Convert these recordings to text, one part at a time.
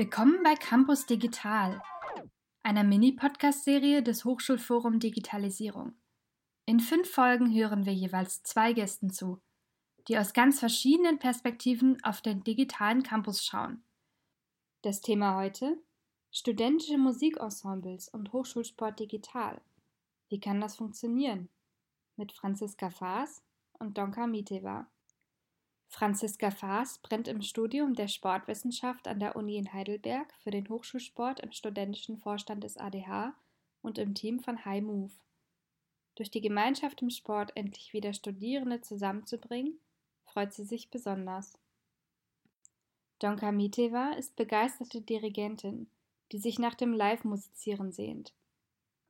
Willkommen bei Campus Digital, einer Mini-Podcast-Serie des Hochschulforum Digitalisierung. In fünf Folgen hören wir jeweils zwei Gästen zu, die aus ganz verschiedenen Perspektiven auf den digitalen Campus schauen. Das Thema heute: Studentische Musikensembles und Hochschulsport digital. Wie kann das funktionieren? Mit Franziska Faas und Donka Miteva. Franziska Faas brennt im Studium der Sportwissenschaft an der Uni in Heidelberg für den Hochschulsport im studentischen Vorstand des ADH und im Team von High Move. Durch die Gemeinschaft im Sport endlich wieder Studierende zusammenzubringen, freut sie sich besonders. Donka Miteva ist begeisterte Dirigentin, die sich nach dem Live-Musizieren sehnt.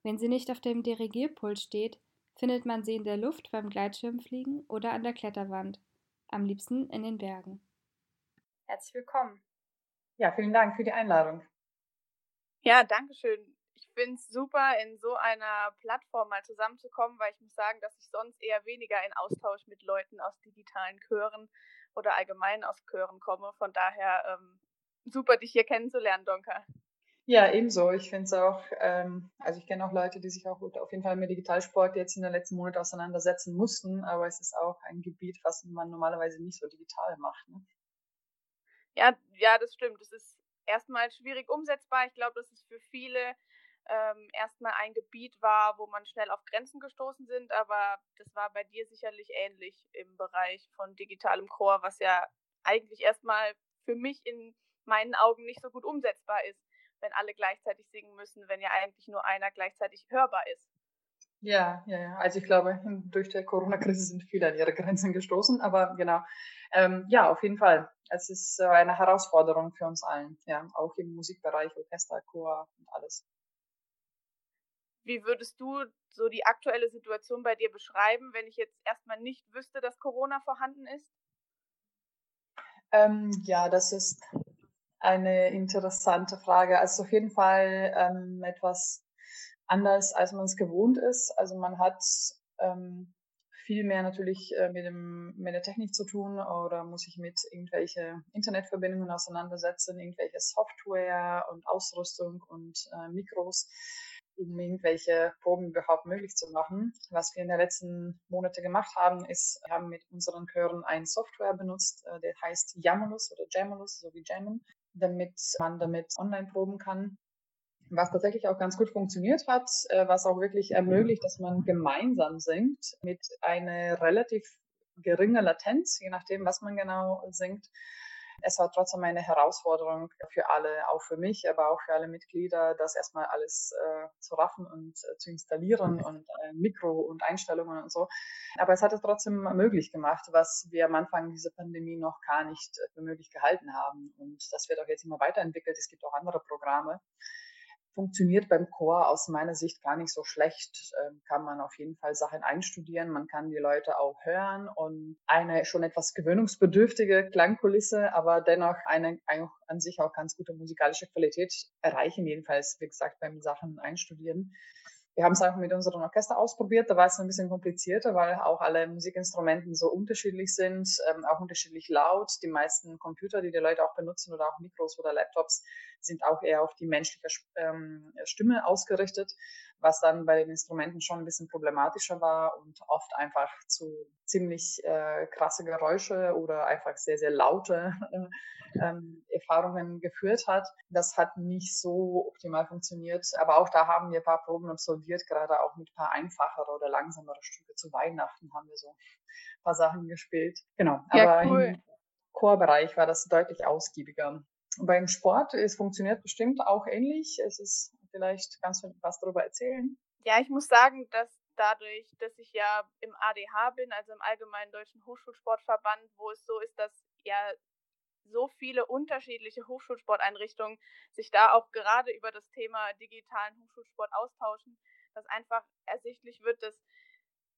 Wenn sie nicht auf dem Dirigierpult steht, findet man sie in der Luft beim Gleitschirmfliegen oder an der Kletterwand am liebsten in den Bergen. Herzlich willkommen. Ja, vielen Dank für die Einladung. Ja, danke schön. Ich finde es super, in so einer Plattform mal zusammenzukommen, weil ich muss sagen, dass ich sonst eher weniger in Austausch mit Leuten aus digitalen Chören oder allgemein aus Chören komme. Von daher ähm, super, dich hier kennenzulernen, Donka. Ja, ebenso. Ich finde es auch, ähm, also ich kenne auch Leute, die sich auch auf jeden Fall mit Digitalsport jetzt in den letzten Monaten auseinandersetzen mussten, aber es ist auch ein Gebiet, was man normalerweise nicht so digital macht. Ne? Ja, ja, das stimmt. Es ist erstmal schwierig umsetzbar. Ich glaube, dass es für viele ähm, erstmal ein Gebiet war, wo man schnell auf Grenzen gestoßen sind, aber das war bei dir sicherlich ähnlich im Bereich von digitalem Chor, was ja eigentlich erstmal für mich in meinen Augen nicht so gut umsetzbar ist wenn alle gleichzeitig singen müssen, wenn ja eigentlich nur einer gleichzeitig hörbar ist. Ja, ja, ja. Also ich glaube, durch die Corona-Krise sind viele an ihre Grenzen gestoßen, aber genau. Ähm, ja, auf jeden Fall. Es ist eine Herausforderung für uns allen, ja, auch im Musikbereich, Orchester, Chor und alles. Wie würdest du so die aktuelle Situation bei dir beschreiben, wenn ich jetzt erstmal nicht wüsste, dass Corona vorhanden ist? Ähm, ja, das ist eine interessante Frage. Also auf jeden Fall ähm, etwas anders, als man es gewohnt ist. Also man hat ähm, viel mehr natürlich äh, mit, dem, mit der Technik zu tun oder muss sich mit irgendwelche Internetverbindungen auseinandersetzen, irgendwelche Software und Ausrüstung und äh, Mikros, um irgendwelche Proben überhaupt möglich zu machen. Was wir in den letzten Monaten gemacht haben, ist, wir haben mit unseren Chören eine Software benutzt, äh, der heißt Jamulus oder Jamulus, so wie Jammen damit man damit online proben kann. Was tatsächlich auch ganz gut funktioniert hat, äh, was auch wirklich ermöglicht, dass man gemeinsam singt mit einer relativ geringen Latenz, je nachdem, was man genau singt es war trotzdem eine Herausforderung für alle, auch für mich, aber auch für alle Mitglieder, das erstmal alles äh, zu raffen und äh, zu installieren mhm. und äh, Mikro und Einstellungen und so. Aber es hat es trotzdem möglich gemacht, was wir am Anfang dieser Pandemie noch gar nicht für möglich gehalten haben. Und das wird auch jetzt immer weiterentwickelt. Es gibt auch andere Programme funktioniert beim Chor aus meiner Sicht gar nicht so schlecht. Ähm, kann man auf jeden Fall Sachen einstudieren, man kann die Leute auch hören und eine schon etwas gewöhnungsbedürftige Klangkulisse, aber dennoch eine, eine an sich auch ganz gute musikalische Qualität erreichen, jedenfalls, wie gesagt, beim Sachen einstudieren. Wir haben es einfach mit unserem Orchester ausprobiert. Da war es ein bisschen komplizierter, weil auch alle Musikinstrumenten so unterschiedlich sind, ähm, auch unterschiedlich laut. Die meisten Computer, die die Leute auch benutzen oder auch Mikros oder Laptops, sind auch eher auf die menschliche ähm, Stimme ausgerichtet, was dann bei den Instrumenten schon ein bisschen problematischer war und oft einfach zu ziemlich äh, krasse Geräusche oder einfach sehr, sehr laute äh, ähm, Erfahrungen geführt hat. Das hat nicht so optimal funktioniert, aber auch da haben wir ein paar Proben absolviert, gerade auch mit ein paar einfachere oder langsamere Stücke. Zu Weihnachten haben wir so ein paar Sachen gespielt. Genau, ja, aber cool. im Chorbereich war das deutlich ausgiebiger. Beim Sport, es funktioniert bestimmt auch ähnlich. Es ist vielleicht kannst du was darüber erzählen. Ja, ich muss sagen, dass dadurch, dass ich ja im ADH bin, also im Allgemeinen Deutschen Hochschulsportverband, wo es so ist, dass ja so viele unterschiedliche Hochschulsporteinrichtungen sich da auch gerade über das Thema digitalen Hochschulsport austauschen, dass einfach ersichtlich wird, dass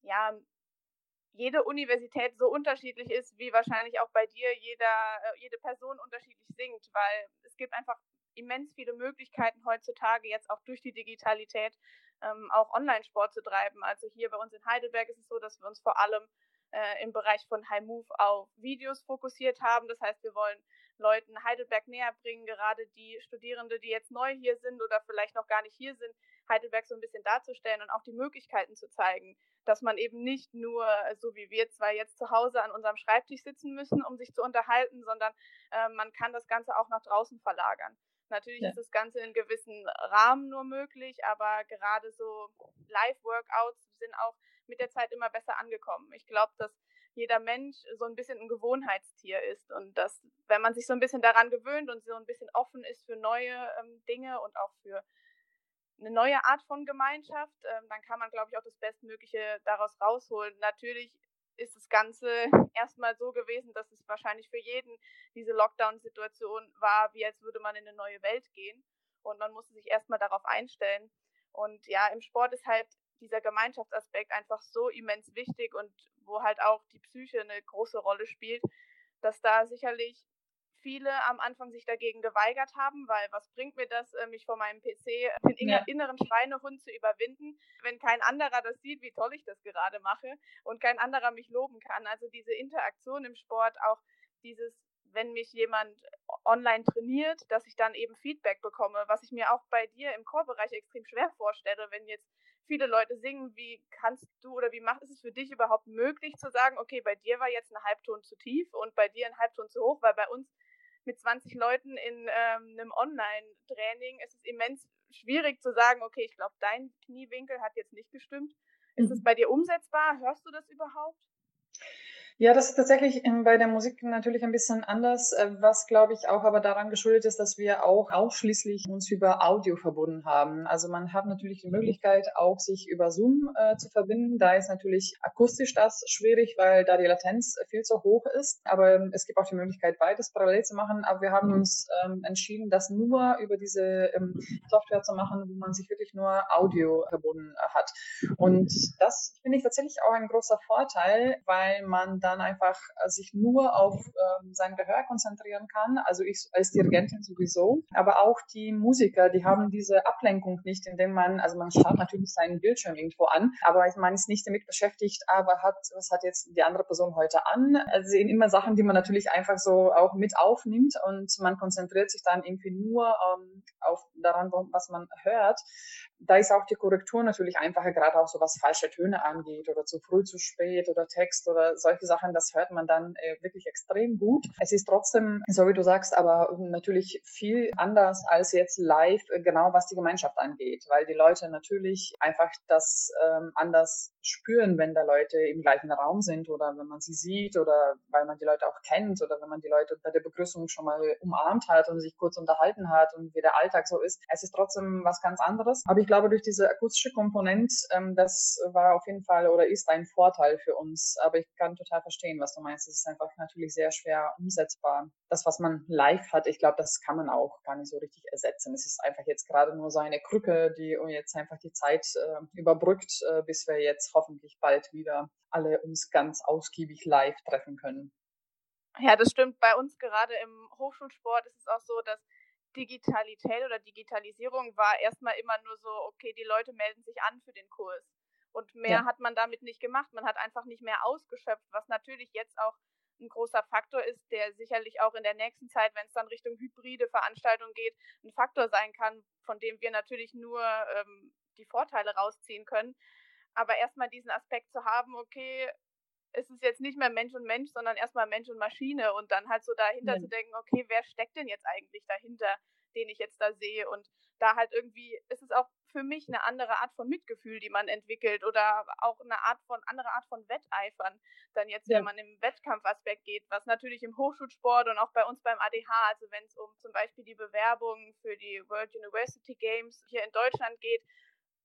ja jede Universität so unterschiedlich ist, wie wahrscheinlich auch bei dir jeder, äh, jede Person unterschiedlich singt, weil es gibt einfach immens viele Möglichkeiten heutzutage, jetzt auch durch die Digitalität, ähm, auch Online-Sport zu treiben. Also hier bei uns in Heidelberg ist es so, dass wir uns vor allem äh, im Bereich von High Move auf Videos fokussiert haben. Das heißt, wir wollen Leuten Heidelberg näher bringen, gerade die Studierende, die jetzt neu hier sind oder vielleicht noch gar nicht hier sind, Heidelberg so ein bisschen darzustellen und auch die Möglichkeiten zu zeigen, dass man eben nicht nur, so wie wir zwei jetzt zu Hause an unserem Schreibtisch sitzen müssen, um sich zu unterhalten, sondern äh, man kann das Ganze auch nach draußen verlagern. Natürlich ja. ist das Ganze in gewissen Rahmen nur möglich, aber gerade so Live-Workouts sind auch mit der Zeit immer besser angekommen. Ich glaube, dass jeder Mensch so ein bisschen ein Gewohnheitstier ist und dass, wenn man sich so ein bisschen daran gewöhnt und so ein bisschen offen ist für neue ähm, Dinge und auch für eine neue Art von Gemeinschaft, ähm, dann kann man, glaube ich, auch das Bestmögliche daraus rausholen. Natürlich ist das Ganze erstmal so gewesen, dass es wahrscheinlich für jeden diese Lockdown-Situation war, wie als würde man in eine neue Welt gehen. Und man musste sich erstmal darauf einstellen. Und ja, im Sport ist halt dieser Gemeinschaftsaspekt einfach so immens wichtig und wo halt auch die Psyche eine große Rolle spielt, dass da sicherlich viele am Anfang sich dagegen geweigert haben, weil was bringt mir das, äh, mich vor meinem PC den ja. inneren Schweinehund zu überwinden, wenn kein anderer das sieht, wie toll ich das gerade mache und kein anderer mich loben kann. Also diese Interaktion im Sport, auch dieses wenn mich jemand online trainiert, dass ich dann eben Feedback bekomme, was ich mir auch bei dir im Chorbereich extrem schwer vorstelle, wenn jetzt viele Leute singen, wie kannst du oder wie macht es für dich überhaupt möglich zu sagen, okay, bei dir war jetzt ein Halbton zu tief und bei dir ein Halbton zu hoch, weil bei uns mit 20 Leuten in ähm, einem Online-Training ist es immens schwierig zu sagen, okay, ich glaube, dein Kniewinkel hat jetzt nicht gestimmt. Ist es mhm. bei dir umsetzbar? Hörst du das überhaupt? Ja, das ist tatsächlich bei der Musik natürlich ein bisschen anders, äh, was glaube ich auch aber daran geschuldet ist, dass wir auch ausschließlich uns über Audio verbunden haben. Also man hat natürlich die Möglichkeit, auch sich über Zoom äh, zu verbinden. Da ist natürlich akustisch das schwierig, weil da die Latenz viel zu hoch ist. Aber ähm, es gibt auch die Möglichkeit, beides parallel zu machen. Aber wir haben uns ähm, entschieden, das nur über diese ähm, Software zu machen, wo man sich wirklich nur Audio verbunden äh, hat. Und das finde ich tatsächlich auch ein großer Vorteil, weil man dann einfach äh, sich nur auf ähm, sein Gehör konzentrieren kann. Also ich als Dirigentin sowieso, aber auch die Musiker, die haben diese Ablenkung nicht, indem man, also man schaut natürlich seinen Bildschirm irgendwo an, aber man ist nicht damit beschäftigt, aber hat, was hat jetzt die andere Person heute an? Also sehen immer Sachen, die man natürlich einfach so auch mit aufnimmt und man konzentriert sich dann irgendwie nur ähm, auf daran, was man hört da ist auch die Korrektur natürlich einfacher, gerade auch so was falsche Töne angeht oder zu früh, zu spät oder Text oder solche Sachen, das hört man dann äh, wirklich extrem gut. Es ist trotzdem, so wie du sagst, aber natürlich viel anders als jetzt live, äh, genau was die Gemeinschaft angeht, weil die Leute natürlich einfach das ähm, anders spüren, wenn da Leute im gleichen Raum sind oder wenn man sie sieht oder weil man die Leute auch kennt oder wenn man die Leute bei der Begrüßung schon mal umarmt hat und sich kurz unterhalten hat und wie der Alltag so ist. Es ist trotzdem was ganz anderes. Aber ich glaube, durch diese akustische Komponente, ähm, das war auf jeden Fall oder ist ein Vorteil für uns. Aber ich kann total verstehen, was du meinst. Es ist einfach natürlich sehr schwer umsetzbar. Das, was man live hat, ich glaube, das kann man auch gar nicht so richtig ersetzen. Es ist einfach jetzt gerade nur so eine Krücke, die jetzt einfach die Zeit äh, überbrückt, äh, bis wir jetzt hoffentlich bald wieder alle uns ganz ausgiebig live treffen können. Ja, das stimmt. Bei uns gerade im Hochschulsport ist es auch so, dass Digitalität oder Digitalisierung war erstmal immer nur so, okay, die Leute melden sich an für den Kurs. Und mehr ja. hat man damit nicht gemacht. Man hat einfach nicht mehr ausgeschöpft, was natürlich jetzt auch ein großer Faktor ist, der sicherlich auch in der nächsten Zeit, wenn es dann Richtung hybride Veranstaltungen geht, ein Faktor sein kann, von dem wir natürlich nur ähm, die Vorteile rausziehen können. Aber erstmal diesen Aspekt zu haben, okay, es ist jetzt nicht mehr Mensch und Mensch, sondern erstmal Mensch und Maschine und dann halt so dahinter ja. zu denken, okay, wer steckt denn jetzt eigentlich dahinter, den ich jetzt da sehe und da halt irgendwie ist es auch für mich eine andere Art von Mitgefühl, die man entwickelt oder auch eine Art von andere Art von Wetteifern, dann jetzt, ja. wenn man im Wettkampfaspekt geht, was natürlich im Hochschulsport und auch bei uns beim ADH, also wenn es um zum Beispiel die Bewerbung für die World University Games hier in Deutschland geht,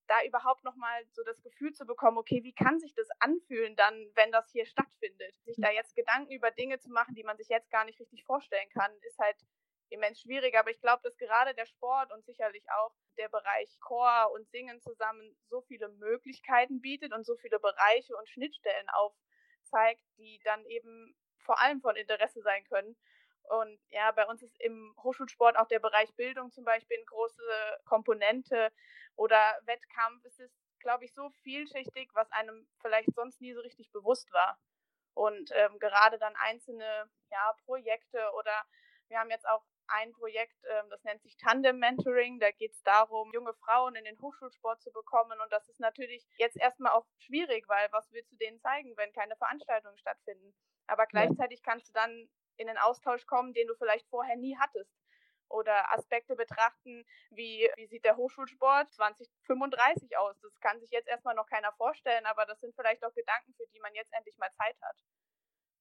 da überhaupt nochmal so das Gefühl zu bekommen, okay, wie kann sich das anfühlen dann, wenn das hier stattfindet? Sich da jetzt Gedanken über Dinge zu machen, die man sich jetzt gar nicht richtig vorstellen kann, ist halt immens schwierig. Aber ich glaube, dass gerade der Sport und sicherlich auch der Bereich Chor und Singen zusammen so viele Möglichkeiten bietet und so viele Bereiche und Schnittstellen aufzeigt, die dann eben vor allem von Interesse sein können. Und ja, bei uns ist im Hochschulsport auch der Bereich Bildung zum Beispiel eine große Komponente oder Wettkampf. Es ist, glaube ich, so vielschichtig, was einem vielleicht sonst nie so richtig bewusst war. Und ähm, gerade dann einzelne ja, Projekte oder Wir haben jetzt auch ein Projekt, ähm, das nennt sich Tandem Mentoring. Da geht es darum, junge Frauen in den Hochschulsport zu bekommen. Und das ist natürlich jetzt erstmal auch schwierig, weil was willst du denen zeigen, wenn keine Veranstaltungen stattfinden? Aber gleichzeitig kannst du dann in den Austausch kommen, den du vielleicht vorher nie hattest. Oder Aspekte betrachten, wie, wie sieht der Hochschulsport 2035 aus? Das kann sich jetzt erstmal noch keiner vorstellen, aber das sind vielleicht auch Gedanken, für die man jetzt endlich mal Zeit hat.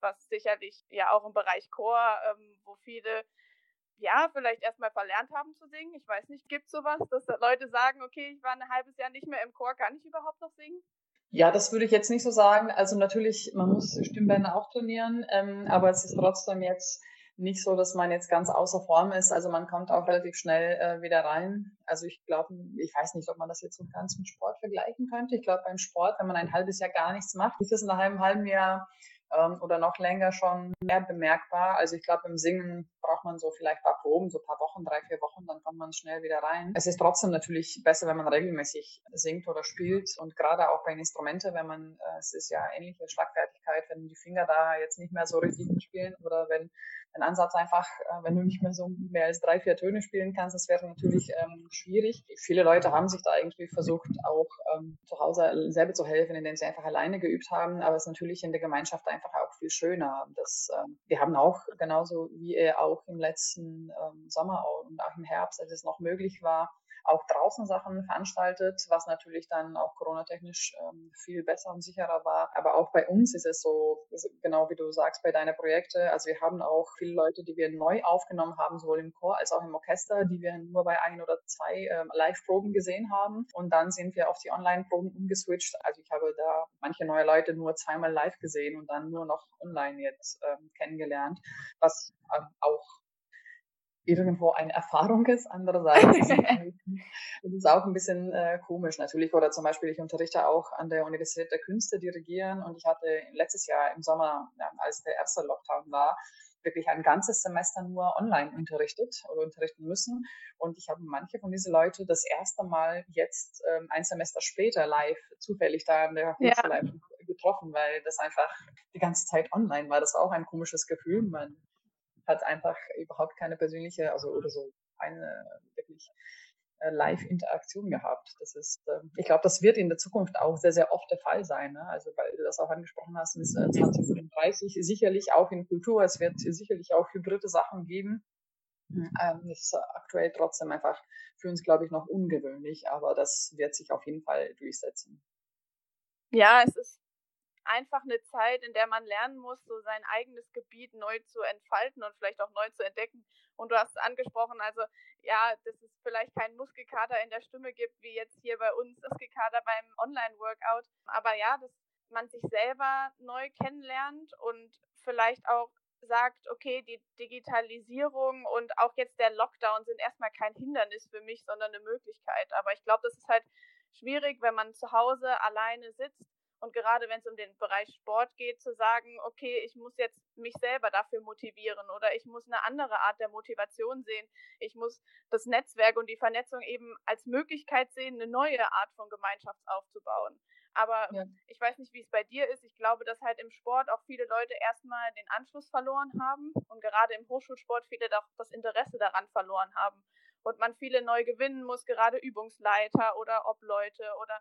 Was sicherlich ja auch im Bereich Chor, ähm, wo viele ja, vielleicht erstmal verlernt haben zu singen. Ich weiß nicht, gibt es sowas, dass Leute sagen, okay, ich war ein halbes Jahr nicht mehr im Chor, kann ich überhaupt noch singen? Ja, das würde ich jetzt nicht so sagen. Also natürlich, man muss Stimmbänder auch trainieren, ähm, aber es ist trotzdem jetzt nicht so, dass man jetzt ganz außer Form ist. Also man kommt auch relativ schnell äh, wieder rein. Also ich glaube, ich weiß nicht, ob man das jetzt so ganz mit Sport vergleichen könnte. Ich glaube, beim Sport, wenn man ein halbes Jahr gar nichts macht, ist es nach einem halben Jahr ähm, oder noch länger schon mehr bemerkbar. Also ich glaube, im Singen braucht man so vielleicht paar Proben, so paar Wochen, drei, vier Wochen, dann kommt man schnell wieder rein. Es ist trotzdem natürlich besser, wenn man regelmäßig singt oder spielt und gerade auch bei Instrumente, wenn man, äh, es ist ja ähnliche Schlagfertigkeit, wenn die Finger da jetzt nicht mehr so richtig spielen oder wenn ein Ansatz einfach, äh, wenn du nicht mehr so mehr als drei, vier Töne spielen kannst, das wäre natürlich ähm, schwierig. Viele Leute haben sich da irgendwie versucht, auch ähm, zu Hause selber zu helfen, indem sie einfach alleine geübt haben, aber es ist natürlich in der Gemeinschaft einfach auch viel schöner. Das, ähm, wir haben auch genauso wie ihr auch im letzten ähm, Sommer und auch im Herbst, als es noch möglich war, auch draußen Sachen veranstaltet, was natürlich dann auch coronatechnisch ähm, viel besser und sicherer war. Aber auch bei uns ist es so, genau wie du sagst, bei deinen Projekten. Also wir haben auch viele Leute, die wir neu aufgenommen haben, sowohl im Chor als auch im Orchester, die wir nur bei ein oder zwei ähm, Live-Proben gesehen haben. Und dann sind wir auf die Online-Proben umgeswitcht. Also ich habe da manche neue Leute nur zweimal live gesehen und dann nur noch online jetzt ähm, kennengelernt, was ähm, auch irgendwo eine Erfahrung ist. Andererseits ist es auch ein bisschen äh, komisch natürlich. Oder zum Beispiel, ich unterrichte auch an der Universität der Künste dirigieren und ich hatte letztes Jahr im Sommer, ja, als der erste Lockdown war, wirklich ein ganzes Semester nur online unterrichtet oder unterrichten müssen. Und ich habe manche von diesen Leuten das erste Mal jetzt ähm, ein Semester später live zufällig da an der Hochschule ja. getroffen, weil das einfach die ganze Zeit online war. Das war auch ein komisches Gefühl. Man hat einfach überhaupt keine persönliche, also oder so eine wirklich äh, Live-Interaktion gehabt. Das ist, ähm, ich glaube, das wird in der Zukunft auch sehr, sehr oft der Fall sein. Ne? Also, weil du das auch angesprochen hast, bis 2035 sicherlich auch in Kultur, es wird sicherlich auch hybride Sachen geben. Mhm. Ähm, ist aktuell trotzdem einfach für uns, glaube ich, noch ungewöhnlich, aber das wird sich auf jeden Fall durchsetzen. Ja, es ist einfach eine Zeit, in der man lernen muss, so sein eigenes Gebiet neu zu entfalten und vielleicht auch neu zu entdecken. Und du hast es angesprochen, also ja, dass es vielleicht keinen Muskelkater in der Stimme gibt, wie jetzt hier bei uns Muskelkater beim Online-Workout. Aber ja, dass man sich selber neu kennenlernt und vielleicht auch sagt, okay, die Digitalisierung und auch jetzt der Lockdown sind erstmal kein Hindernis für mich, sondern eine Möglichkeit. Aber ich glaube, das ist halt schwierig, wenn man zu Hause alleine sitzt und gerade wenn es um den Bereich Sport geht, zu sagen, okay, ich muss jetzt mich selber dafür motivieren oder ich muss eine andere Art der Motivation sehen. Ich muss das Netzwerk und die Vernetzung eben als Möglichkeit sehen, eine neue Art von Gemeinschaft aufzubauen. Aber ja. ich weiß nicht, wie es bei dir ist. Ich glaube, dass halt im Sport auch viele Leute erstmal den Anschluss verloren haben und gerade im Hochschulsport viele auch das Interesse daran verloren haben und man viele neu gewinnen muss, gerade Übungsleiter oder Obleute oder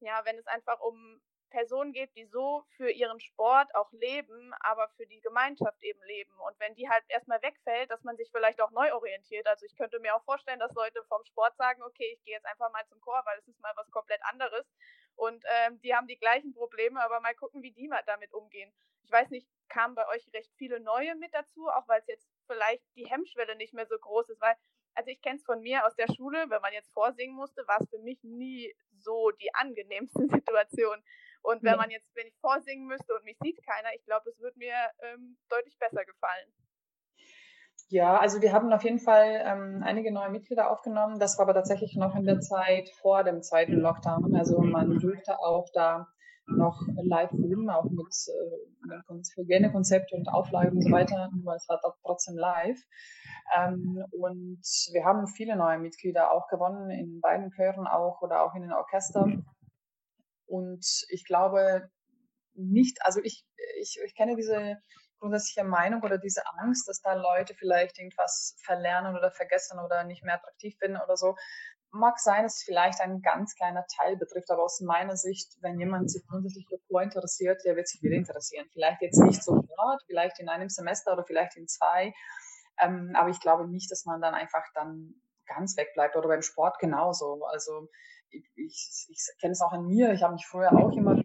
ja, wenn es einfach um Personen gibt, die so für ihren Sport auch leben, aber für die Gemeinschaft eben leben. Und wenn die halt erstmal wegfällt, dass man sich vielleicht auch neu orientiert. Also ich könnte mir auch vorstellen, dass Leute vom Sport sagen, okay, ich gehe jetzt einfach mal zum Chor, weil es ist mal was komplett anderes. Und ähm, die haben die gleichen Probleme, aber mal gucken, wie die mal damit umgehen. Ich weiß nicht, kamen bei euch recht viele neue mit dazu, auch weil es jetzt vielleicht die Hemmschwelle nicht mehr so groß ist, weil also ich kenne es von mir aus der Schule, wenn man jetzt vorsingen musste, war es für mich nie so die angenehmste Situation. Und wenn man jetzt, wenn ich vorsingen müsste und mich sieht keiner, ich glaube, es würde mir ähm, deutlich besser gefallen. Ja, also wir haben auf jeden Fall ähm, einige neue Mitglieder aufgenommen. Das war aber tatsächlich noch in der Zeit vor dem zweiten Lockdown. Also man durfte auch da noch live üben, auch mit äh, Hygienekonzept und Auflagen und so weiter, nur es war trotzdem live. Ähm, und wir haben viele neue Mitglieder auch gewonnen, in beiden Chören auch oder auch in den Orchestern. Und ich glaube nicht, also ich, ich, ich kenne diese grundsätzliche Meinung oder diese Angst, dass da Leute vielleicht irgendwas verlernen oder vergessen oder nicht mehr attraktiv finden oder so. Mag sein, dass es vielleicht ein ganz kleiner Teil betrifft, aber aus meiner Sicht, wenn jemand sich grundsätzlich für Chor interessiert, der wird sich wieder interessieren. Vielleicht jetzt nicht sofort, vielleicht in einem Semester oder vielleicht in zwei, ähm, aber ich glaube nicht, dass man dann einfach dann ganz wegbleibt oder beim Sport genauso. Also ich, ich, ich kenne es auch an mir. Ich habe mich früher auch immer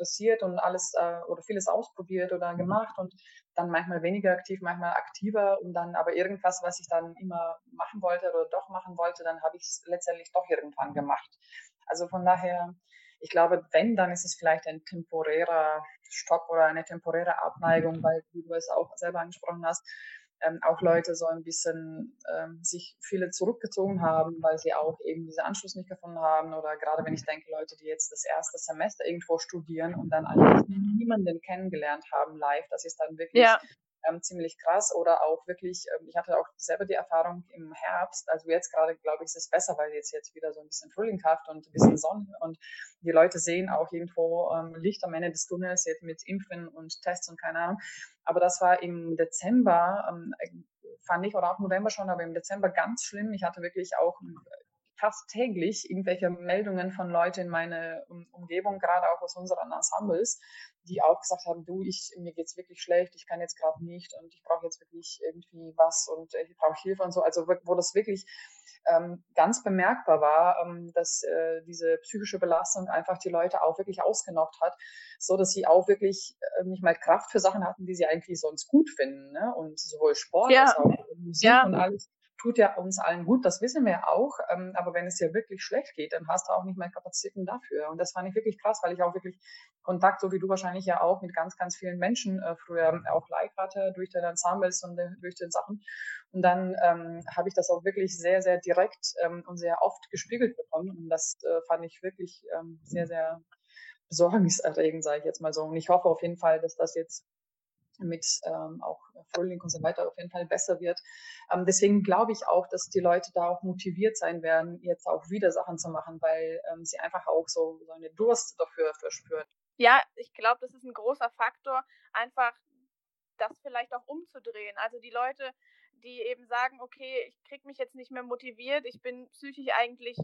interessiert und alles äh, oder vieles ausprobiert oder gemacht und dann manchmal weniger aktiv, manchmal aktiver und dann aber irgendwas, was ich dann immer machen wollte oder doch machen wollte, dann habe ich es letztendlich doch irgendwann gemacht. Also von daher, ich glaube, wenn, dann ist es vielleicht ein temporärer Stopp oder eine temporäre Abneigung, weil wie du es auch selber angesprochen hast, ähm, auch Leute so ein bisschen ähm, sich viele zurückgezogen haben, weil sie auch eben diesen Anschluss nicht gefunden haben. Oder gerade wenn ich denke, Leute, die jetzt das erste Semester irgendwo studieren und dann eigentlich niemanden kennengelernt haben live, das ist dann wirklich ja ähm, ziemlich krass oder auch wirklich, ähm, ich hatte auch selber die Erfahrung im Herbst, also jetzt gerade glaube ich, ist es besser, weil jetzt jetzt wieder so ein bisschen frühlinghaft und ein bisschen Sonne und die Leute sehen auch irgendwo ähm, Licht am Ende des Tunnels jetzt mit Impfen und Tests und keine Ahnung. Aber das war im Dezember, ähm, fand ich, oder auch November schon, aber im Dezember ganz schlimm. Ich hatte wirklich auch fast täglich irgendwelche Meldungen von Leuten in meiner Umgebung, gerade auch aus unseren Ensembles, die auch gesagt haben, du, ich, mir geht's wirklich schlecht, ich kann jetzt gerade nicht und ich brauche jetzt wirklich irgendwie was und ich brauche Hilfe und so. Also wo das wirklich ähm, ganz bemerkbar war, ähm, dass äh, diese psychische Belastung einfach die Leute auch wirklich ausgenockt hat, so dass sie auch wirklich äh, nicht mal Kraft für Sachen hatten, die sie eigentlich sonst gut finden. Ne? Und sowohl Sport ja. als auch Musik ja. und alles tut ja uns allen gut, das wissen wir auch. Ähm, aber wenn es dir wirklich schlecht geht, dann hast du auch nicht mehr Kapazitäten dafür. Und das fand ich wirklich krass, weil ich auch wirklich Kontakt, so wie du wahrscheinlich ja auch, mit ganz, ganz vielen Menschen äh, früher auch live hatte, durch den Ensembles und äh, durch den Sachen. Und dann ähm, habe ich das auch wirklich sehr, sehr direkt ähm, und sehr oft gespiegelt bekommen. Und das äh, fand ich wirklich ähm, sehr, sehr besorgniserregend, sage ich jetzt mal so. Und ich hoffe auf jeden Fall, dass das jetzt mit ähm, auch Frühling und so weiter auf jeden Fall besser wird. Ähm, deswegen glaube ich auch, dass die Leute da auch motiviert sein werden, jetzt auch wieder Sachen zu machen, weil ähm, sie einfach auch so, so eine Durst dafür verspüren. Ja, ich glaube, das ist ein großer Faktor, einfach das vielleicht auch umzudrehen. Also die Leute, die eben sagen, okay, ich kriege mich jetzt nicht mehr motiviert, ich bin psychisch eigentlich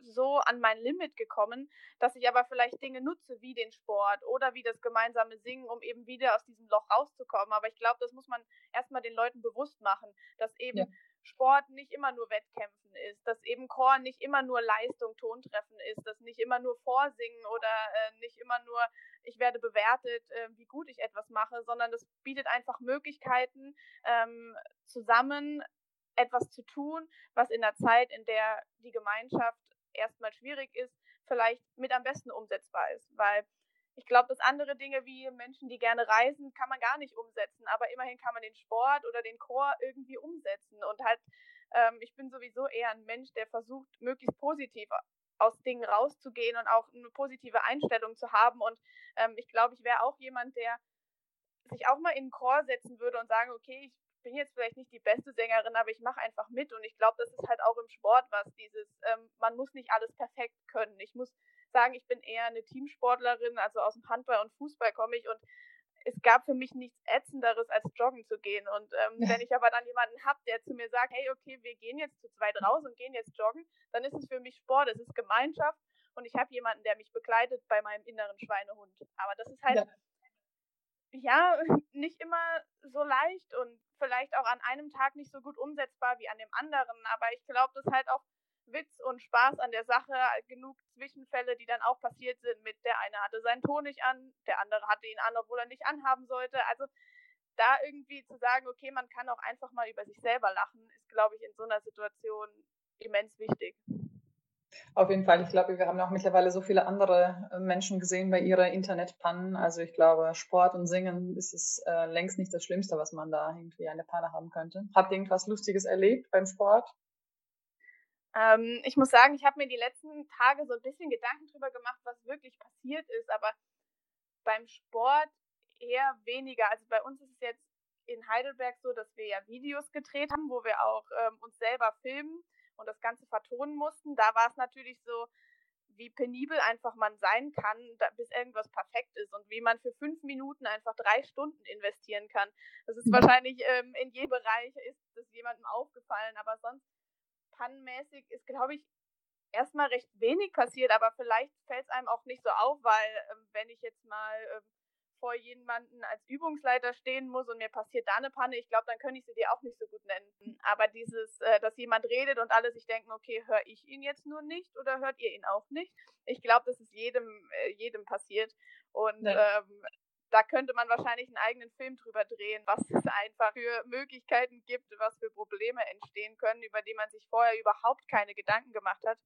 so an mein Limit gekommen, dass ich aber vielleicht Dinge nutze, wie den Sport oder wie das gemeinsame Singen, um eben wieder aus diesem Loch rauszukommen. Aber ich glaube, das muss man erstmal den Leuten bewusst machen, dass eben ja. Sport nicht immer nur Wettkämpfen ist, dass eben Chor nicht immer nur Leistung, Tontreffen ist, dass nicht immer nur Vorsingen oder äh, nicht immer nur ich werde bewertet, äh, wie gut ich etwas mache, sondern das bietet einfach Möglichkeiten, ähm, zusammen etwas zu tun, was in der Zeit, in der die Gemeinschaft erstmal schwierig ist, vielleicht mit am besten umsetzbar ist. Weil ich glaube, dass andere Dinge wie Menschen, die gerne reisen, kann man gar nicht umsetzen. Aber immerhin kann man den Sport oder den Chor irgendwie umsetzen. Und halt, ähm, ich bin sowieso eher ein Mensch, der versucht, möglichst positiv aus Dingen rauszugehen und auch eine positive Einstellung zu haben. Und ähm, ich glaube, ich wäre auch jemand, der sich auch mal in den Chor setzen würde und sagen, okay, ich bin jetzt vielleicht nicht die beste Sängerin, aber ich mache einfach mit und ich glaube, das ist halt auch im Sport was, dieses, ähm, man muss nicht alles perfekt können. Ich muss sagen, ich bin eher eine Teamsportlerin, also aus dem Handball und Fußball komme ich und es gab für mich nichts Ätzenderes, als joggen zu gehen. Und ähm, wenn ich aber dann jemanden habe, der zu mir sagt, hey, okay, wir gehen jetzt zu zweit raus und gehen jetzt joggen, dann ist es für mich Sport, es ist Gemeinschaft und ich habe jemanden, der mich begleitet bei meinem inneren Schweinehund. Aber das ist halt ja ja, nicht immer so leicht und vielleicht auch an einem Tag nicht so gut umsetzbar wie an dem anderen. Aber ich glaube, das ist halt auch Witz und Spaß an der Sache. Genug Zwischenfälle, die dann auch passiert sind mit der eine hatte seinen Ton nicht an, der andere hatte ihn an, obwohl er nicht anhaben sollte. Also da irgendwie zu sagen, okay, man kann auch einfach mal über sich selber lachen, ist, glaube ich, in so einer Situation immens wichtig. Auf jeden Fall. Ich glaube, wir haben auch mittlerweile so viele andere äh, Menschen gesehen bei ihrer Internetpannen. Also ich glaube, Sport und Singen ist es äh, längst nicht das Schlimmste, was man da irgendwie eine Panne haben könnte. Habt ihr irgendwas Lustiges erlebt beim Sport? Ähm, ich muss sagen, ich habe mir die letzten Tage so ein bisschen Gedanken drüber gemacht, was wirklich passiert ist, aber beim Sport eher weniger. Also bei uns ist es jetzt in Heidelberg so, dass wir ja Videos gedreht haben, wo wir auch ähm, uns selber filmen und das Ganze vertonen mussten. Da war es natürlich so, wie penibel einfach man sein kann, bis irgendwas perfekt ist und wie man für fünf Minuten einfach drei Stunden investieren kann. Das ist mhm. wahrscheinlich ähm, in jedem Bereich ist das jemandem aufgefallen, aber sonst pannenmäßig ist, glaube ich, erstmal recht wenig passiert, aber vielleicht fällt es einem auch nicht so auf, weil ähm, wenn ich jetzt mal ähm, vor jemanden als Übungsleiter stehen muss und mir passiert da eine Panne, ich glaube, dann könnte ich sie dir auch nicht so gut nennen. Aber dieses, äh, dass jemand redet und alle sich denken, okay, höre ich ihn jetzt nur nicht oder hört ihr ihn auch nicht? Ich glaube, das ist jedem, äh, jedem passiert. Und ja. ähm, da könnte man wahrscheinlich einen eigenen Film drüber drehen, was es einfach für Möglichkeiten gibt, was für Probleme entstehen können, über die man sich vorher überhaupt keine Gedanken gemacht hat.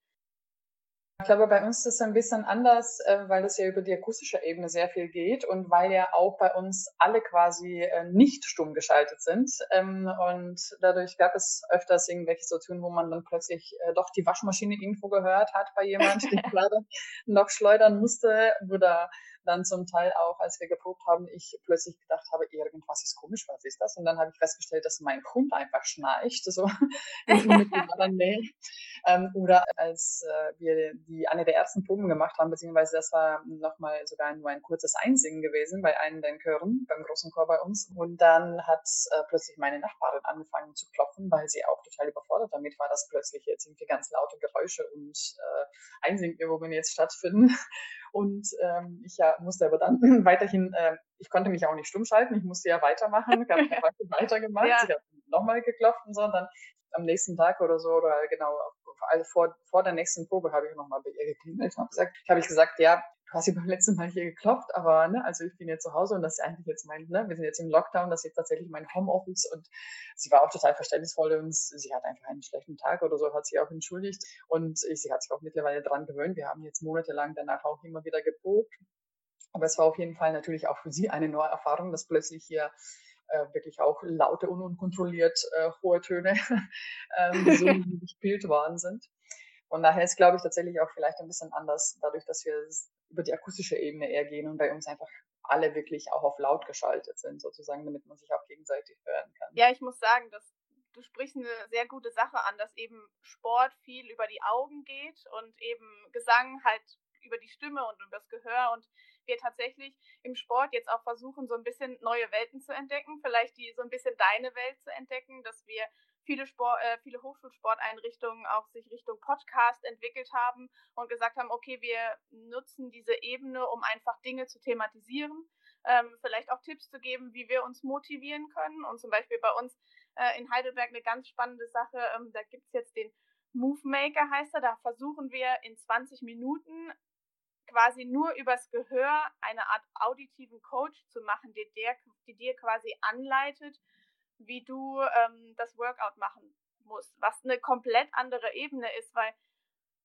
Ich glaube, bei uns ist es ein bisschen anders, äh, weil es ja über die akustische Ebene sehr viel geht und weil ja auch bei uns alle quasi äh, nicht stumm geschaltet sind. Ähm, und dadurch gab es öfters irgendwelche Situationen, wo man dann plötzlich äh, doch die Waschmaschine irgendwo gehört hat bei jemand, die gerade noch schleudern musste oder dann zum Teil auch, als wir geprobt haben, ich plötzlich gedacht habe, irgendwas ist komisch, was ist das? Und dann habe ich festgestellt, dass mein Hund einfach schnarcht, so in unmittelbarer Nähe. Ähm, oder als äh, wir die eine der ersten Proben gemacht haben, beziehungsweise das war nochmal sogar nur ein kurzes Einsingen gewesen bei einem der Chören, beim großen Chor bei uns. Und dann hat äh, plötzlich meine Nachbarin angefangen zu klopfen, weil sie auch total überfordert damit war, dass plötzlich jetzt irgendwie ganz laute Geräusche und äh, Einsingübungen jetzt stattfinden. Und ähm, ich ja, musste aber dann weiterhin, äh, ich konnte mich auch nicht stumm schalten, ich musste ja weitermachen, ich habe weitergemacht, ja. ich habe nochmal geklopft und so. Und dann am nächsten Tag oder so, oder genau, also vor, vor der nächsten Probe habe ich nochmal bei ihr geklingelt und habe gesagt, habe ich gesagt, ja, du hast ja beim letzten Mal hier geklopft, aber ne, also ich bin jetzt zu Hause und das ist eigentlich jetzt mein, ne, wir sind jetzt im Lockdown, das ist jetzt tatsächlich mein Homeoffice und sie war auch total verständnisvoll und sie hat einfach einen schlechten Tag oder so, hat sie auch entschuldigt und sie hat sich auch mittlerweile dran gewöhnt. Wir haben jetzt monatelang danach auch immer wieder geprobt. Aber es war auf jeden Fall natürlich auch für sie eine neue Erfahrung, dass plötzlich hier äh, wirklich auch laute und unkontrolliert äh, hohe Töne ähm, gesungen gespielt worden sind. Und daher ist, glaube ich, tatsächlich auch vielleicht ein bisschen anders, dadurch, dass wir über die akustische Ebene eher gehen und bei uns einfach alle wirklich auch auf laut geschaltet sind, sozusagen, damit man sich auch gegenseitig hören kann. Ja, ich muss sagen, dass du sprichst eine sehr gute Sache an, dass eben Sport viel über die Augen geht und eben Gesang halt über die Stimme und über das Gehör und wir tatsächlich im Sport jetzt auch versuchen, so ein bisschen neue Welten zu entdecken, vielleicht die so ein bisschen deine Welt zu entdecken, dass wir viele, Sport, äh, viele Hochschulsporteinrichtungen auch sich Richtung Podcast entwickelt haben und gesagt haben, okay, wir nutzen diese Ebene, um einfach Dinge zu thematisieren, ähm, vielleicht auch Tipps zu geben, wie wir uns motivieren können. Und zum Beispiel bei uns äh, in Heidelberg eine ganz spannende Sache, ähm, da gibt es jetzt den Move Maker heißt er, da versuchen wir in 20 Minuten quasi nur übers Gehör eine Art auditiven Coach zu machen, die dir, die dir quasi anleitet, wie du ähm, das Workout machen musst, was eine komplett andere Ebene ist, weil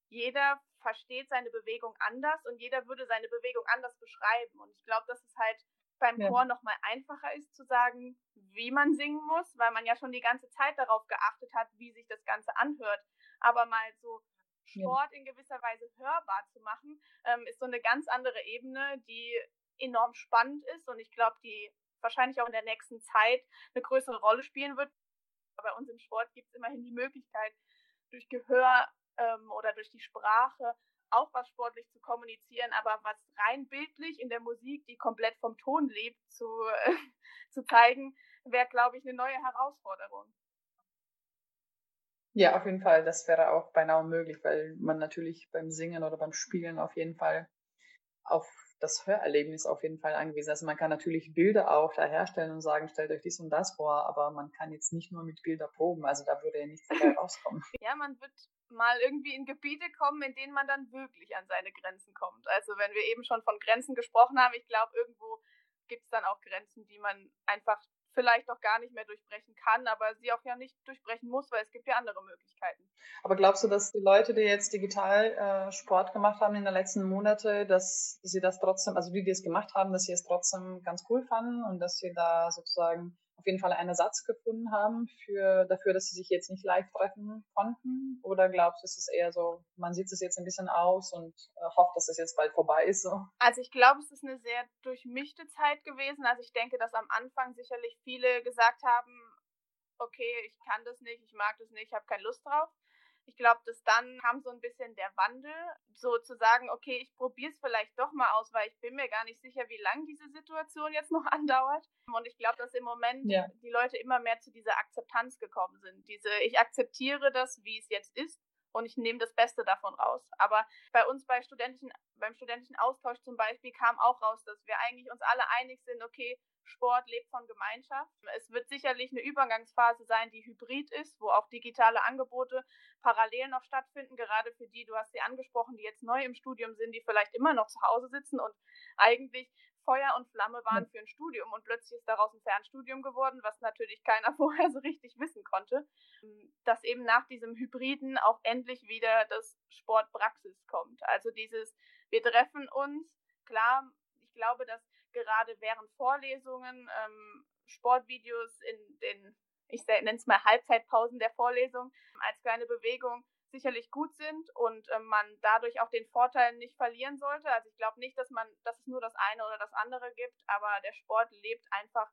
jeder versteht seine Bewegung anders und jeder würde seine Bewegung anders beschreiben. Und ich glaube, dass es halt beim ja. Chor nochmal einfacher ist zu sagen, wie man singen muss, weil man ja schon die ganze Zeit darauf geachtet hat, wie sich das Ganze anhört. Aber mal so Sport ja. in gewisser Weise hörbar zu machen, ähm, ist so eine ganz andere Ebene, die enorm spannend ist und ich glaube, die wahrscheinlich auch in der nächsten Zeit eine größere Rolle spielen wird. Bei uns im Sport gibt es immerhin die Möglichkeit, durch Gehör ähm, oder durch die Sprache auch was sportlich zu kommunizieren, aber was rein bildlich in der Musik, die komplett vom Ton lebt, zu, äh, zu zeigen, wäre, glaube ich, eine neue Herausforderung. Ja, auf jeden Fall. Das wäre auch beinahe möglich, weil man natürlich beim Singen oder beim Spielen auf jeden Fall auf das Hörerlebnis auf jeden Fall angewiesen. Also man kann natürlich Bilder auch da herstellen und sagen, stellt euch dies und das vor, aber man kann jetzt nicht nur mit Bilder proben. Also da würde ja nichts dabei rauskommen. Ja, man wird mal irgendwie in Gebiete kommen, in denen man dann wirklich an seine Grenzen kommt. Also wenn wir eben schon von Grenzen gesprochen haben, ich glaube, irgendwo gibt es dann auch Grenzen, die man einfach vielleicht auch gar nicht mehr durchbrechen kann, aber sie auch ja nicht durchbrechen muss, weil es gibt ja andere Möglichkeiten. Aber glaubst du, dass die Leute, die jetzt digital äh, Sport gemacht haben in den letzten Monaten, dass sie das trotzdem, also die, die es gemacht haben, dass sie es trotzdem ganz cool fanden und dass sie da sozusagen auf jeden Fall einen Ersatz gefunden haben für, dafür, dass sie sich jetzt nicht live treffen konnten? Oder glaubst du, es ist eher so, man sieht es jetzt ein bisschen aus und äh, hofft, dass es jetzt bald vorbei ist? So? Also ich glaube, es ist eine sehr durchmischte Zeit gewesen. Also ich denke, dass am Anfang sicherlich viele gesagt haben, okay, ich kann das nicht, ich mag das nicht, ich habe keine Lust drauf. Ich glaube, dass dann kam so ein bisschen der Wandel, so zu sagen, okay, ich probiere es vielleicht doch mal aus, weil ich bin mir gar nicht sicher, wie lange diese Situation jetzt noch andauert. Und ich glaube, dass im Moment ja. die Leute immer mehr zu dieser Akzeptanz gekommen sind. Diese, ich akzeptiere das, wie es jetzt ist und ich nehme das Beste davon raus. Aber bei uns bei studentischen, beim studentischen Austausch zum Beispiel kam auch raus, dass wir eigentlich uns alle einig sind, okay, Sport lebt von Gemeinschaft. Es wird sicherlich eine Übergangsphase sein, die hybrid ist, wo auch digitale Angebote parallel noch stattfinden, gerade für die, du hast sie angesprochen, die jetzt neu im Studium sind, die vielleicht immer noch zu Hause sitzen und eigentlich Feuer und Flamme waren für ein Studium und plötzlich ist daraus ein Fernstudium geworden, was natürlich keiner vorher so richtig wissen konnte, dass eben nach diesem Hybriden auch endlich wieder das Sportpraxis kommt. Also dieses, wir treffen uns, klar, ich glaube, dass gerade während Vorlesungen ähm, Sportvideos in den, ich nenne es mal Halbzeitpausen der Vorlesung, als kleine Bewegung sicherlich gut sind und äh, man dadurch auch den Vorteil nicht verlieren sollte. Also ich glaube nicht, dass man, dass es nur das eine oder das andere gibt, aber der Sport lebt einfach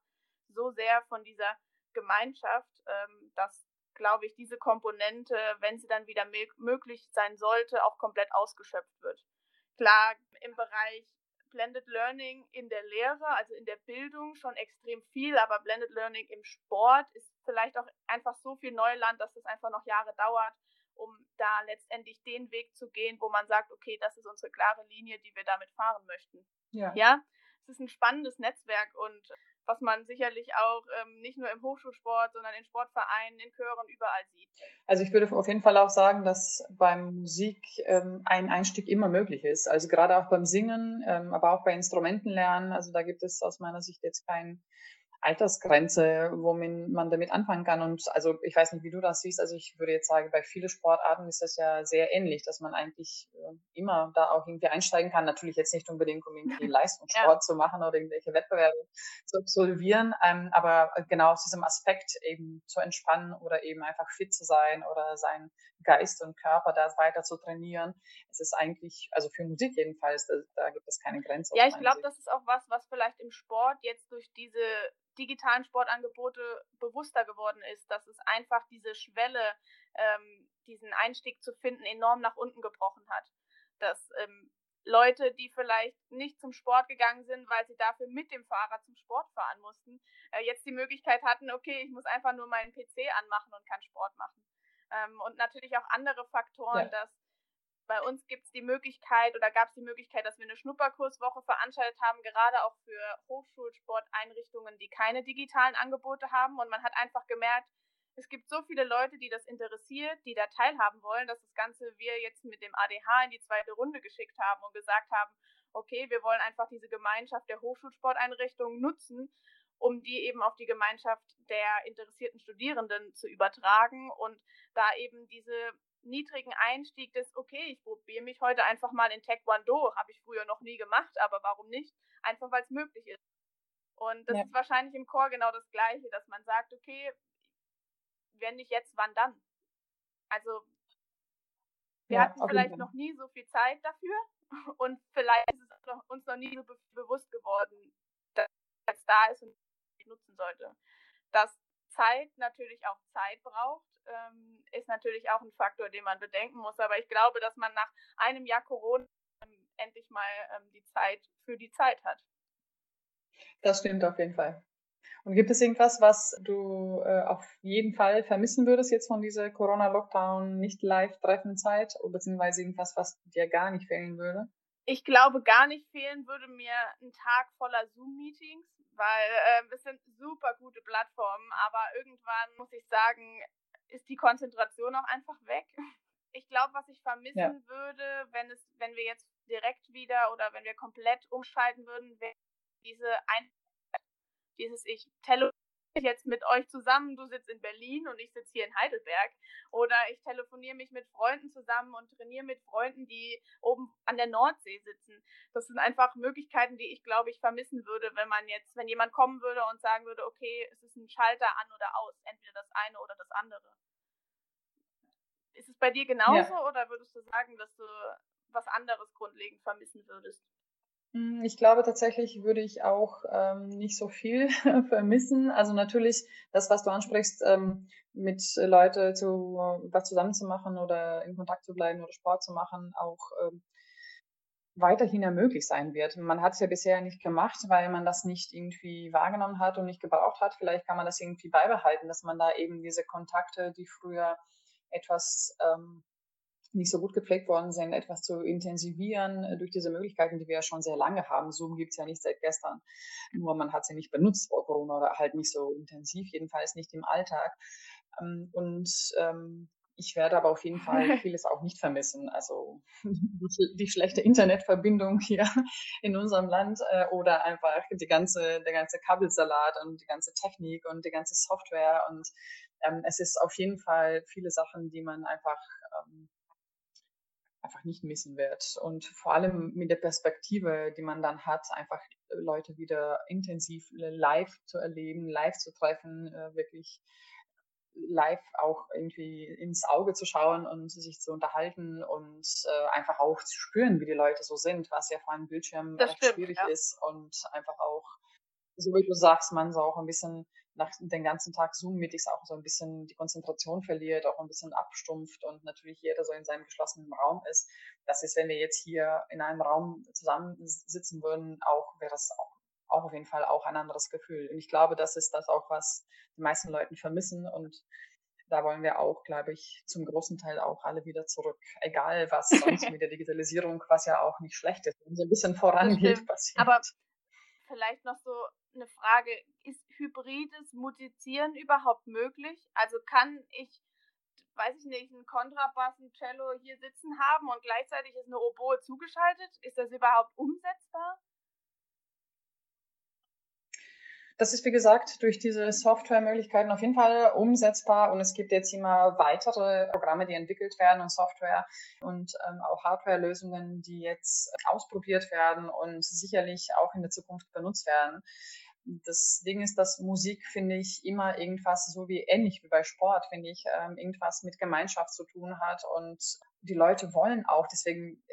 so sehr von dieser Gemeinschaft, ähm, dass glaube ich, diese Komponente, wenn sie dann wieder möglich sein sollte, auch komplett ausgeschöpft wird. Klar, im Bereich Blended Learning in der Lehre, also in der Bildung schon extrem viel, aber Blended Learning im Sport ist vielleicht auch einfach so viel Neuland, dass es einfach noch Jahre dauert, um da letztendlich den Weg zu gehen, wo man sagt, okay, das ist unsere klare Linie, die wir damit fahren möchten. Ja. Ja, es ist ein spannendes Netzwerk und was man sicherlich auch ähm, nicht nur im Hochschulsport, sondern in Sportvereinen, in Chören überall sieht. Also ich würde auf jeden Fall auch sagen, dass beim Musik ähm, ein Einstieg immer möglich ist. Also gerade auch beim Singen, ähm, aber auch bei Instrumentenlernen. Also da gibt es aus meiner Sicht jetzt kein Altersgrenze, wo man damit anfangen kann. Und also ich weiß nicht, wie du das siehst. Also ich würde jetzt sagen, bei vielen Sportarten ist das ja sehr ähnlich, dass man eigentlich äh, immer da auch irgendwie einsteigen kann. Natürlich jetzt nicht unbedingt, um irgendwie Leistungssport ja. zu machen oder irgendwelche Wettbewerbe zu absolvieren, ähm, aber genau aus diesem Aspekt eben zu entspannen oder eben einfach fit zu sein oder seinen Geist und Körper da weiter zu trainieren. Es ist eigentlich, also für Musik jedenfalls, da, da gibt es keine Grenze. Ja, ich glaube, das ist auch was, was vielleicht im Sport jetzt durch diese digitalen Sportangebote bewusster geworden ist, dass es einfach diese Schwelle, ähm, diesen Einstieg zu finden, enorm nach unten gebrochen hat. Dass ähm, Leute, die vielleicht nicht zum Sport gegangen sind, weil sie dafür mit dem Fahrrad zum Sport fahren mussten, äh, jetzt die Möglichkeit hatten, okay, ich muss einfach nur meinen PC anmachen und kann Sport machen. Ähm, und natürlich auch andere Faktoren, ja. dass bei uns gibt es die Möglichkeit oder gab es die Möglichkeit, dass wir eine Schnupperkurswoche veranstaltet haben, gerade auch für Hochschulsporteinrichtungen, die keine digitalen Angebote haben. Und man hat einfach gemerkt, es gibt so viele Leute, die das interessiert, die da teilhaben wollen, dass das Ganze wir jetzt mit dem ADH in die zweite Runde geschickt haben und gesagt haben, okay, wir wollen einfach diese Gemeinschaft der Hochschulsporteinrichtungen nutzen, um die eben auf die Gemeinschaft der interessierten Studierenden zu übertragen und da eben diese niedrigen Einstieg des, okay, ich probiere mich heute einfach mal in Taekwondo, habe ich früher noch nie gemacht, aber warum nicht? Einfach weil es möglich ist. Und das ja. ist wahrscheinlich im Chor genau das Gleiche, dass man sagt, okay, wenn nicht jetzt, wann dann? Also, wir ja, hatten vielleicht noch nie so viel Zeit dafür und vielleicht ist es uns noch nie so be bewusst geworden, dass es da ist und ich nutzen sollte. Dass Zeit natürlich auch Zeit braucht ähm, ist natürlich auch ein Faktor, den man bedenken muss. Aber ich glaube, dass man nach einem Jahr Corona ähm, endlich mal ähm, die Zeit für die Zeit hat. Das stimmt auf jeden Fall. Und gibt es irgendwas, was du äh, auf jeden Fall vermissen würdest jetzt von dieser Corona-Lockdown, nicht Live-Treffen-Zeit, beziehungsweise irgendwas, was dir gar nicht fehlen würde? Ich glaube, gar nicht fehlen würde mir ein Tag voller Zoom-Meetings, weil äh, es sind super gute Plattformen, aber irgendwann muss ich sagen, ist die Konzentration auch einfach weg. Ich glaube, was ich vermissen ja. würde, wenn es, wenn wir jetzt direkt wieder oder wenn wir komplett umschalten würden, wäre diese ein dieses ich telefoniere jetzt mit euch zusammen, du sitzt in Berlin und ich sitze hier in Heidelberg. Oder ich telefoniere mich mit Freunden zusammen und trainiere mit Freunden, die oben an der Nordsee sitzen. Das sind einfach Möglichkeiten, die ich, glaube ich, vermissen würde, wenn man jetzt, wenn jemand kommen würde und sagen würde, okay, es ist ein Schalter an oder aus, entweder das eine oder das andere. Ist es bei dir genauso ja. oder würdest du sagen, dass du was anderes grundlegend vermissen würdest? Hm, ich glaube tatsächlich würde ich auch ähm, nicht so viel vermissen. Also natürlich das, was du ansprichst, ähm, mit Leute zu was zusammen zu machen oder in Kontakt zu bleiben oder Sport zu machen, auch ähm, weiterhin ja möglich sein wird. Man hat es ja bisher nicht gemacht, weil man das nicht irgendwie wahrgenommen hat und nicht gebraucht hat. Vielleicht kann man das irgendwie beibehalten, dass man da eben diese Kontakte, die früher etwas ähm, nicht so gut gepflegt worden sind, etwas zu intensivieren äh, durch diese Möglichkeiten, die wir ja schon sehr lange haben. Zoom gibt es ja nicht seit gestern, nur man hat sie nicht benutzt vor Corona oder halt nicht so intensiv, jedenfalls nicht im Alltag. Ähm, und ähm, ich werde aber auf jeden Fall vieles auch nicht vermissen. Also die, schlechte Internetverbindung hier in unserem Land äh, oder einfach die ganze, der ganze Kabelsalat und die ganze Technik und die ganze Software. Und ähm, es ist auf jeden Fall viele Sachen, die man einfach ähm, einfach nicht missen wird. Und vor allem mit der Perspektive, die man dann hat, einfach Leute wieder intensiv live zu erleben, live zu treffen, äh, wirklich live auch irgendwie ins Auge zu schauen und sich zu unterhalten und äh, einfach auch zu spüren, wie die Leute so sind, was ja vor einem Bildschirm stimmt, schwierig ja. ist und einfach auch, so wie du sagst, man so auch ein bisschen nach den ganzen Tag Zoom-Meetings auch so ein bisschen die Konzentration verliert, auch ein bisschen abstumpft und natürlich jeder so in seinem geschlossenen Raum ist. Das ist, wenn wir jetzt hier in einem Raum zusammensitzen würden, auch wäre das auch, auch auf jeden Fall auch ein anderes Gefühl. Und ich glaube, das ist das auch, was die meisten Leute vermissen und da wollen wir auch, glaube ich, zum großen Teil auch alle wieder zurück. Egal, was sonst mit der Digitalisierung, was ja auch nicht schlecht ist, wenn so ein bisschen vorangeht, passiert. Aber vielleicht noch so eine Frage, ist hybrides Musizieren überhaupt möglich? Also kann ich, weiß ich nicht, einen Kontrabass, ein Cello hier sitzen haben und gleichzeitig ist eine Oboe zugeschaltet? Ist das überhaupt umsetzbar? Das ist, wie gesagt, durch diese Softwaremöglichkeiten auf jeden Fall umsetzbar und es gibt jetzt immer weitere Programme, die entwickelt werden und Software und ähm, auch Hardwarelösungen, die jetzt ausprobiert werden und sicherlich auch in der Zukunft benutzt werden. Das Ding ist, dass Musik, finde ich, immer irgendwas, so wie ähnlich wie bei Sport, finde ich, ähm, irgendwas mit Gemeinschaft zu tun hat und die Leute wollen auch, deswegen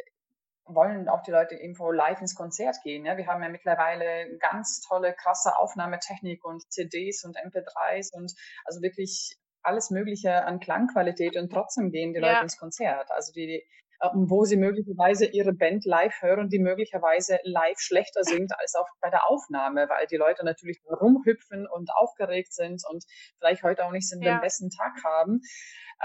wollen auch die Leute irgendwo live ins Konzert gehen. Ja? Wir haben ja mittlerweile ganz tolle, krasse Aufnahmetechnik und CDs und MP3s und also wirklich alles Mögliche an Klangqualität und trotzdem gehen die ja. Leute ins Konzert. Also die, wo sie möglicherweise ihre Band live hören, die möglicherweise live schlechter singt als auch bei der Aufnahme, weil die Leute natürlich rumhüpfen und aufgeregt sind und vielleicht heute auch nicht so ja. den besten Tag haben.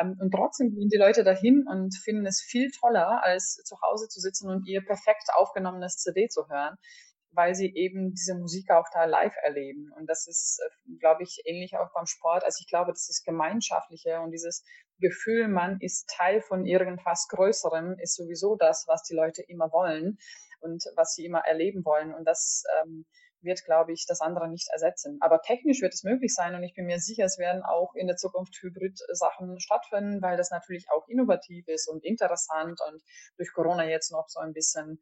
Ähm, und trotzdem gehen die Leute dahin und finden es viel toller, als zu Hause zu sitzen und ihr perfekt aufgenommenes CD zu hören weil sie eben diese Musik auch da live erleben. Und das ist, äh, glaube ich, ähnlich auch beim Sport. Also ich glaube, das ist gemeinschaftliche und dieses Gefühl, man ist Teil von irgendwas Größerem, ist sowieso das, was die Leute immer wollen und was sie immer erleben wollen. Und das ähm, wird, glaube ich, das andere nicht ersetzen. Aber technisch wird es möglich sein und ich bin mir sicher, es werden auch in der Zukunft Hybrid-Sachen stattfinden, weil das natürlich auch innovativ ist und interessant und durch Corona jetzt noch so ein bisschen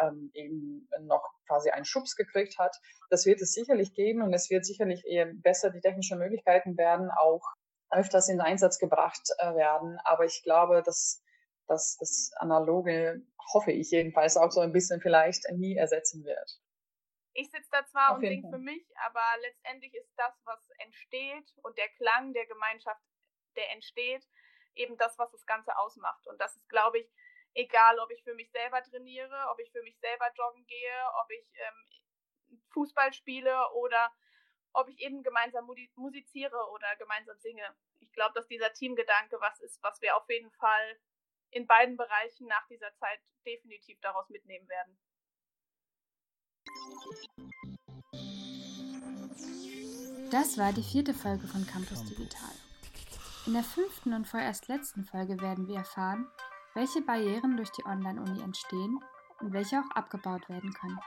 ähm, eben noch quasi einen Schubs gekriegt hat. Das wird es sicherlich geben und es wird sicherlich eher besser die technischen Möglichkeiten werden auch öfters in Einsatz gebracht äh, werden. Aber ich glaube, dass dass das Analoge, hoffe ich jedenfalls, auch so ein bisschen vielleicht nie ersetzen wird. Ich sitze da zwar Auf und singe für mich, aber letztendlich ist das, was entsteht und der Klang der Gemeinschaft, der entsteht, eben das, was das Ganze ausmacht. Und das ist, glaube ich, egal, ob ich für mich selber trainiere, ob ich für mich selber joggen gehe, ob ich ähm, Fußball spiele oder ob ich eben gemeinsam musiziere oder gemeinsam singe. Ich glaube, dass dieser Teamgedanke was ist, was wir auf jeden Fall in beiden Bereichen nach dieser Zeit definitiv daraus mitnehmen werden. Das war die vierte Folge von Campus Digital. In der fünften und vorerst letzten Folge werden wir erfahren, welche Barrieren durch die Online-Uni entstehen und welche auch abgebaut werden können.